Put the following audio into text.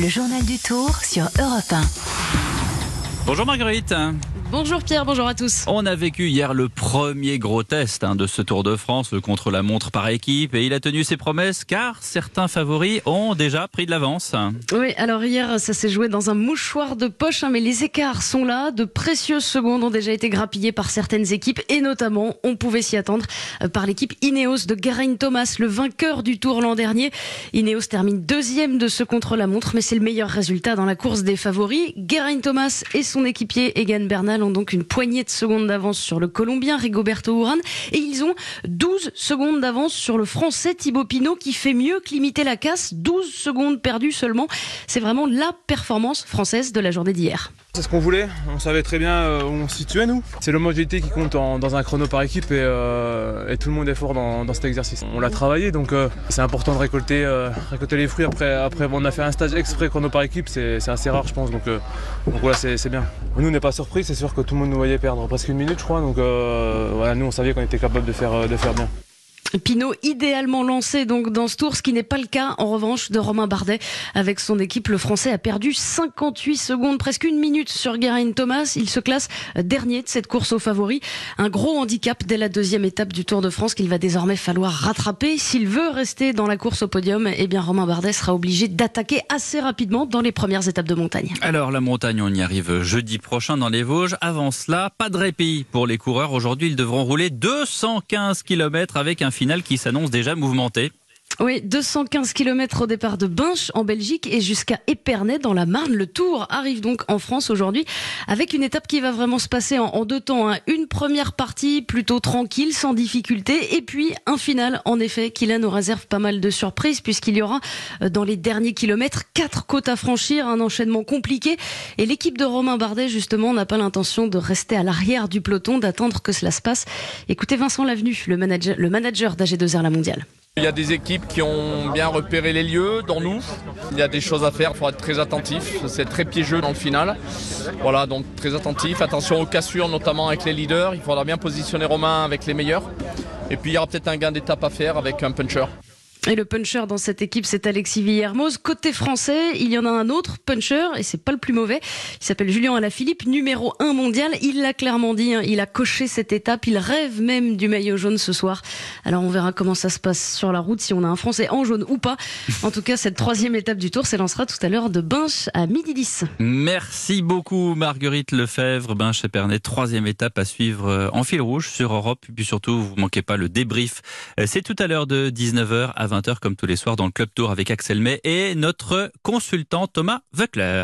Le journal du Tour sur Europe 1. Bonjour Marguerite. Bonjour Pierre, bonjour à tous. On a vécu hier le premier gros test hein, de ce Tour de France, le contre-la-montre par équipe, et il a tenu ses promesses car certains favoris ont déjà pris de l'avance. Oui, alors hier, ça s'est joué dans un mouchoir de poche, hein, mais les écarts sont là. De précieuses secondes ont déjà été grappillées par certaines équipes, et notamment, on pouvait s'y attendre, euh, par l'équipe Ineos de Geraint Thomas, le vainqueur du Tour l'an dernier. Ineos termine deuxième de ce contre-la-montre, mais c'est le meilleur résultat dans la course des favoris. Geraint Thomas et son équipier Egan Bernal ont donc une poignée de secondes d'avance sur le Colombien Rigoberto Urán et ils ont 12 secondes d'avance sur le Français Thibaut Pinot qui fait mieux que limiter la casse. 12 secondes perdues seulement. C'est vraiment la performance française de la journée d'hier. C'est ce qu'on voulait, on savait très bien euh, où on se situait nous. C'est l'homogénéité qui compte dans un chrono par équipe euh, et, tout le monde est fort dans, cet exercice. On l'a travaillé donc euh, c'est important de récolter, récolter les fruits après, après on a fait un stage exprès chrono par équipe, c'est assez rare je pense donc, voilà c'est bien. Nous on n'est pas surpris, c'est sûr que tout le monde nous voyait perdre presque une minute je crois donc voilà, nous on savait qu'on était capable de faire, de faire bien. Pinot idéalement lancé dans ce tour, ce qui n'est pas le cas en revanche de Romain Bardet. Avec son équipe, le Français a perdu 58 secondes, presque une minute sur Geraint Thomas. Il se classe dernier de cette course aux favoris. Un gros handicap dès la deuxième étape du Tour de France qu'il va désormais falloir rattraper. S'il veut rester dans la course au podium, eh bien Romain Bardet sera obligé d'attaquer assez rapidement dans les premières étapes de montagne. Alors la montagne, on y arrive jeudi prochain dans les Vosges. Avant cela, pas de répit pour les coureurs. Aujourd'hui, ils devront rouler 215 km avec un finale qui s'annonce déjà mouvementée. Oui, 215 km au départ de Binche en Belgique et jusqu'à Épernay dans la Marne. Le Tour arrive donc en France aujourd'hui avec une étape qui va vraiment se passer en, deux temps. Hein. Une première partie plutôt tranquille, sans difficulté, et puis un final en effet qui là nous réserve pas mal de surprises puisqu'il y aura euh, dans les derniers kilomètres quatre côtes à franchir, un enchaînement compliqué. Et l'équipe de Romain Bardet justement n'a pas l'intention de rester à l'arrière du peloton, d'attendre que cela se passe. Écoutez Vincent Lavenu, le manager, le manager d'AG2R La Mondiale. Il y a des équipes qui ont bien repéré les lieux, dans nous. Il y a des choses à faire, il faut être très attentif. C'est très piégeux dans le final. Voilà, donc très attentif. Attention aux cassures, notamment avec les leaders. Il faudra bien positionner Romain avec les meilleurs. Et puis il y aura peut-être un gain d'étape à faire avec un puncher. Et le puncher dans cette équipe, c'est Alexis Villermoz. Côté français, il y en a un autre puncher, et c'est pas le plus mauvais. Il s'appelle Julien Alaphilippe, numéro 1 mondial. Il l'a clairement dit, hein, il a coché cette étape. Il rêve même du maillot jaune ce soir. Alors on verra comment ça se passe sur la route, si on a un français en jaune ou pas. En tout cas, cette troisième étape du tour s'élancera tout à l'heure de Binche à midi 10. Merci beaucoup Marguerite Lefebvre. Binche Épernay, troisième étape à suivre euh, en fil rouge sur Europe. Et puis surtout, vous manquez pas le débrief. Euh, c'est tout à l'heure de 19h à 20h comme tous les soirs dans le Club Tour avec Axel May et notre consultant Thomas Veckler.